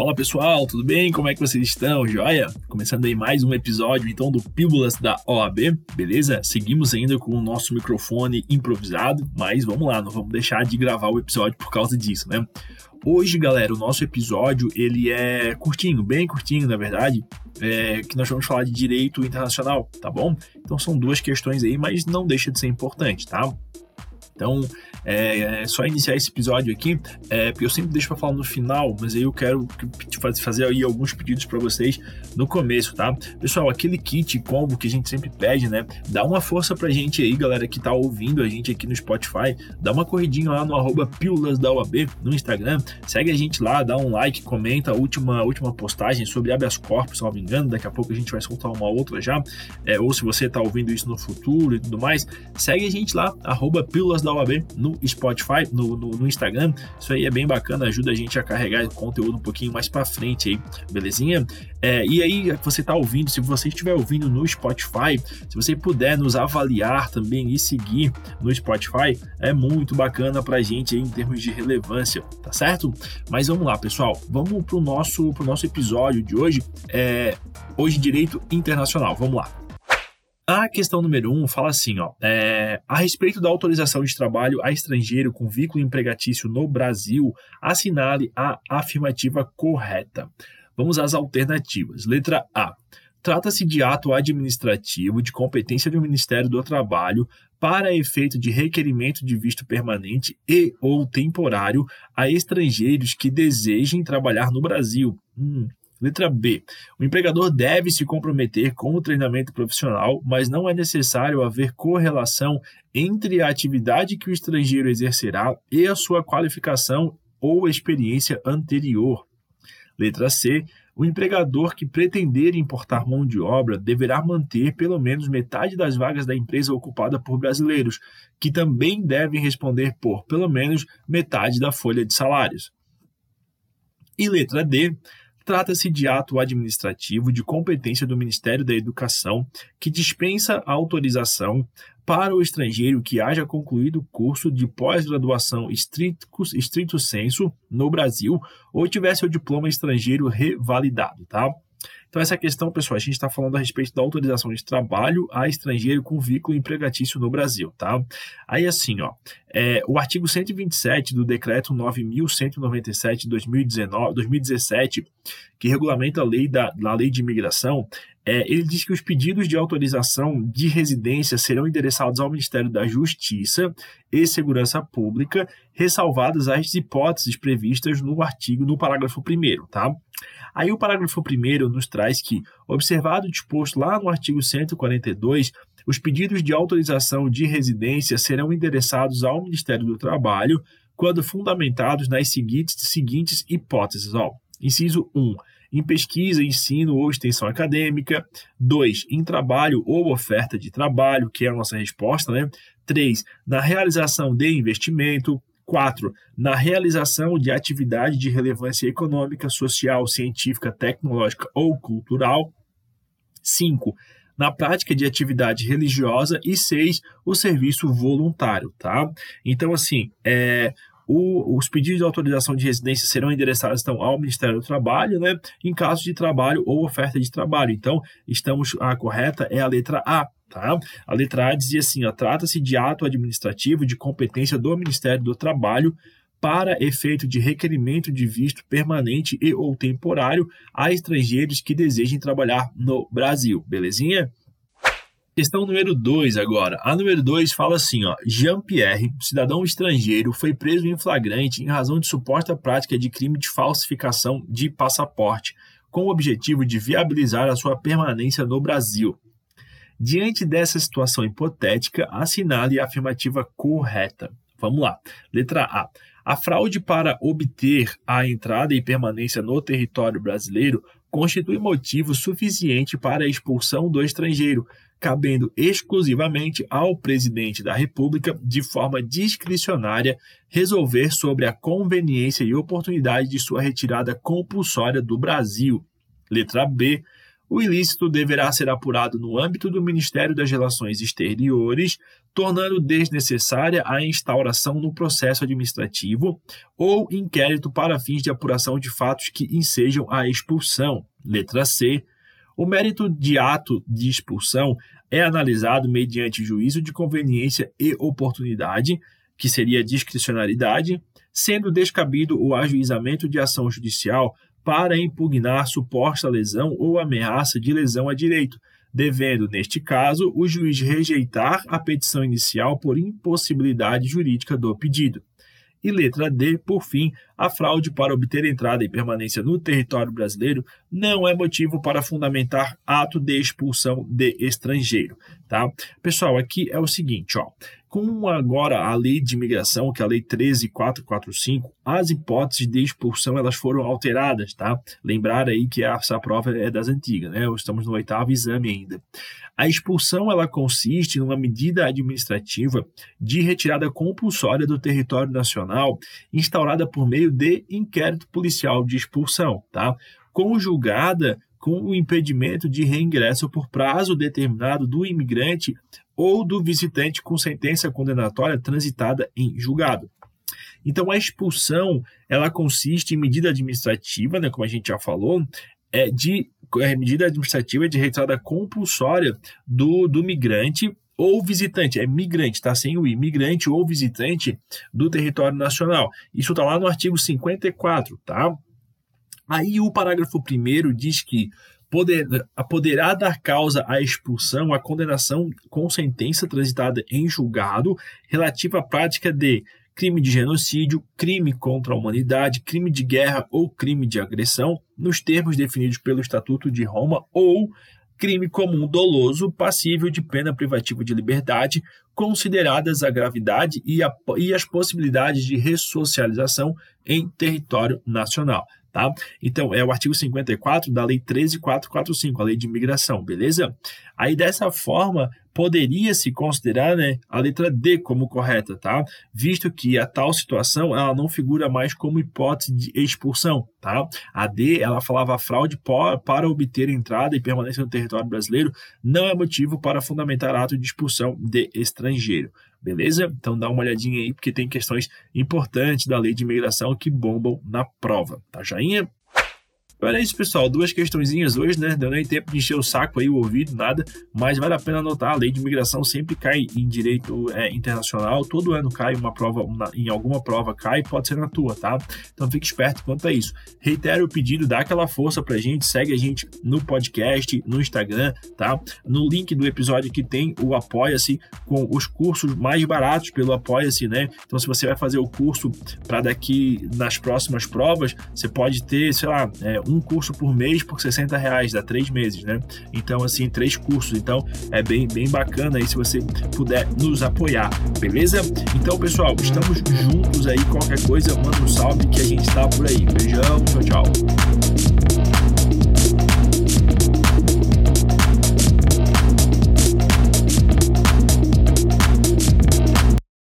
Fala pessoal, tudo bem? Como é que vocês estão? Joia? Começando aí mais um episódio então do Pílulas da OAB, beleza? Seguimos ainda com o nosso microfone improvisado, mas vamos lá, não vamos deixar de gravar o episódio por causa disso, né? Hoje, galera, o nosso episódio ele é curtinho, bem curtinho, na verdade, é, que nós vamos falar de direito internacional, tá bom? Então são duas questões aí, mas não deixa de ser importante, tá? Então, é, é só iniciar esse episódio aqui, é, porque eu sempre deixo para falar no final, mas aí eu quero fazer aí alguns pedidos para vocês no começo, tá? Pessoal, aquele kit combo que a gente sempre pede, né? Dá uma força pra gente aí, galera que tá ouvindo a gente aqui no Spotify, dá uma corridinha lá no arroba Pílulas da UAB no Instagram, segue a gente lá, dá um like, comenta. A última, a última postagem sobre habeas corpus, se não me engano, daqui a pouco a gente vai soltar uma outra já, é, ou se você tá ouvindo isso no futuro e tudo mais, segue a gente lá, arroba Pílulas da UAB no Spotify, no, no, no, Instagram. Isso aí é bem bacana, ajuda a gente a carregar conteúdo um pouquinho mais para frente aí, belezinha? É, e aí, você está ouvindo, se você estiver ouvindo no Spotify, se você puder nos avaliar também e seguir no Spotify, é muito bacana para a gente aí, em termos de relevância, tá certo? Mas vamos lá, pessoal, vamos pro nosso, pro nosso episódio de hoje. É, hoje, Direito Internacional, vamos lá. A questão número um fala assim, ó, é, a respeito da autorização de trabalho a estrangeiro com vínculo empregatício no Brasil, assinale a afirmativa correta. Vamos às alternativas. Letra A. Trata-se de ato administrativo de competência do Ministério do Trabalho para efeito de requerimento de visto permanente e ou temporário a estrangeiros que desejem trabalhar no Brasil. Hum, Letra B. O empregador deve se comprometer com o treinamento profissional, mas não é necessário haver correlação entre a atividade que o estrangeiro exercerá e a sua qualificação ou experiência anterior. Letra C. O empregador que pretender importar mão de obra deverá manter pelo menos metade das vagas da empresa ocupada por brasileiros, que também devem responder por pelo menos metade da folha de salários. E letra D. Trata-se de ato administrativo de competência do Ministério da Educação que dispensa a autorização para o estrangeiro que haja concluído o curso de pós-graduação estrito, estrito senso no Brasil ou tiver seu diploma estrangeiro revalidado, tá? Então, essa questão, pessoal, a gente está falando a respeito da autorização de trabalho a estrangeiro com vínculo empregatício no Brasil, tá? Aí, assim, ó, é, o artigo 127 do Decreto 9.197 de 2019, 2017, que regulamenta a lei da, da lei de imigração, é, ele diz que os pedidos de autorização de residência serão endereçados ao Ministério da Justiça e Segurança Pública, ressalvadas as hipóteses previstas no artigo, no parágrafo 1 tá? Aí o parágrafo 1 nos traz que, observado o disposto lá no artigo 142, os pedidos de autorização de residência serão endereçados ao Ministério do Trabalho quando fundamentados nas seguintes, seguintes hipóteses. Ó, inciso 1. Em pesquisa, ensino ou extensão acadêmica. 2. Em trabalho ou oferta de trabalho, que é a nossa resposta, né? 3. Na realização de investimento. 4. Na realização de atividade de relevância econômica, social, científica, tecnológica ou cultural. 5. Na prática de atividade religiosa. E 6. O serviço voluntário, tá? Então, assim, é, o, os pedidos de autorização de residência serão endereçados então, ao Ministério do Trabalho, né, em caso de trabalho ou oferta de trabalho. Então, estamos a correta é a letra A. Tá? A letra A dizia assim: trata-se de ato administrativo de competência do Ministério do Trabalho para efeito de requerimento de visto permanente e ou temporário a estrangeiros que desejem trabalhar no Brasil. Belezinha? Questão número 2 agora. A número 2 fala assim, ó. Jean-Pierre, cidadão estrangeiro, foi preso em flagrante em razão de suposta prática de crime de falsificação de passaporte, com o objetivo de viabilizar a sua permanência no Brasil. Diante dessa situação hipotética, assinale a afirmativa correta. Vamos lá. Letra A. A fraude para obter a entrada e permanência no território brasileiro constitui motivo suficiente para a expulsão do estrangeiro, cabendo exclusivamente ao presidente da República, de forma discricionária, resolver sobre a conveniência e oportunidade de sua retirada compulsória do Brasil. Letra B o ilícito deverá ser apurado no âmbito do Ministério das Relações Exteriores, tornando desnecessária a instauração no processo administrativo ou inquérito para fins de apuração de fatos que ensejam a expulsão. Letra C. O mérito de ato de expulsão é analisado mediante juízo de conveniência e oportunidade, que seria discricionariedade, sendo descabido o ajuizamento de ação judicial para impugnar suposta lesão ou ameaça de lesão a direito, devendo, neste caso, o juiz rejeitar a petição inicial por impossibilidade jurídica do pedido. E letra D, por fim, a fraude para obter entrada e permanência no território brasileiro não é motivo para fundamentar ato de expulsão de estrangeiro, tá? Pessoal, aqui é o seguinte, ó. Com agora a lei de imigração, que é a lei 13445, as hipóteses de expulsão elas foram alteradas, tá? Lembrar aí que essa prova é das antigas, né? Estamos no oitavo exame ainda. A expulsão ela consiste numa medida administrativa de retirada compulsória do território nacional, instaurada por meio de inquérito policial de expulsão, tá? Conjugada com o impedimento de reingresso por prazo determinado do imigrante ou do visitante com sentença condenatória transitada em julgado. Então, a expulsão ela consiste em medida administrativa, né, como a gente já falou, é de é, medida administrativa de retirada compulsória do, do migrante ou visitante, é migrante, tá sem o imigrante ou visitante do território nacional. Isso está lá no artigo 54, tá? Aí o parágrafo primeiro diz que poder, poderá dar causa à expulsão, à condenação com sentença transitada em julgado relativa à prática de crime de genocídio, crime contra a humanidade, crime de guerra ou crime de agressão, nos termos definidos pelo Estatuto de Roma, ou crime comum doloso passível de pena privativa de liberdade, consideradas a gravidade e, a, e as possibilidades de ressocialização em território nacional tá? Então, é o artigo 54 da Lei 13445, a Lei de Imigração, beleza? Aí, dessa forma, poderia-se considerar né, a letra D como correta, tá? Visto que a tal situação ela não figura mais como hipótese de expulsão, tá? A D, ela falava fraude para obter entrada e permanência no território brasileiro não é motivo para fundamentar ato de expulsão de estrangeiro. Beleza? Então dá uma olhadinha aí, porque tem questões importantes da lei de imigração que bombam na prova. Tá, joinha? Olha isso, pessoal. Duas questõezinhas hoje, né? Deu nem tempo de encher o saco aí, o ouvido, nada. Mas vale a pena anotar. A lei de imigração sempre cai em direito é, internacional. Todo ano cai uma prova, uma, em alguma prova cai, pode ser na tua, tá? Então fique esperto quanto a isso. Reitero o pedido, dá aquela força pra gente. Segue a gente no podcast, no Instagram, tá? No link do episódio que tem o Apoia-se com os cursos mais baratos pelo Apoia-se, né? Então se você vai fazer o curso para daqui nas próximas provas, você pode ter, sei lá, é, um curso por mês por 60 reais, dá três meses, né? Então, assim, três cursos. Então, é bem, bem bacana aí se você puder nos apoiar, beleza? Então, pessoal, estamos juntos aí. Qualquer coisa, manda um salve que a gente está por aí. Beijão, tchau, tchau.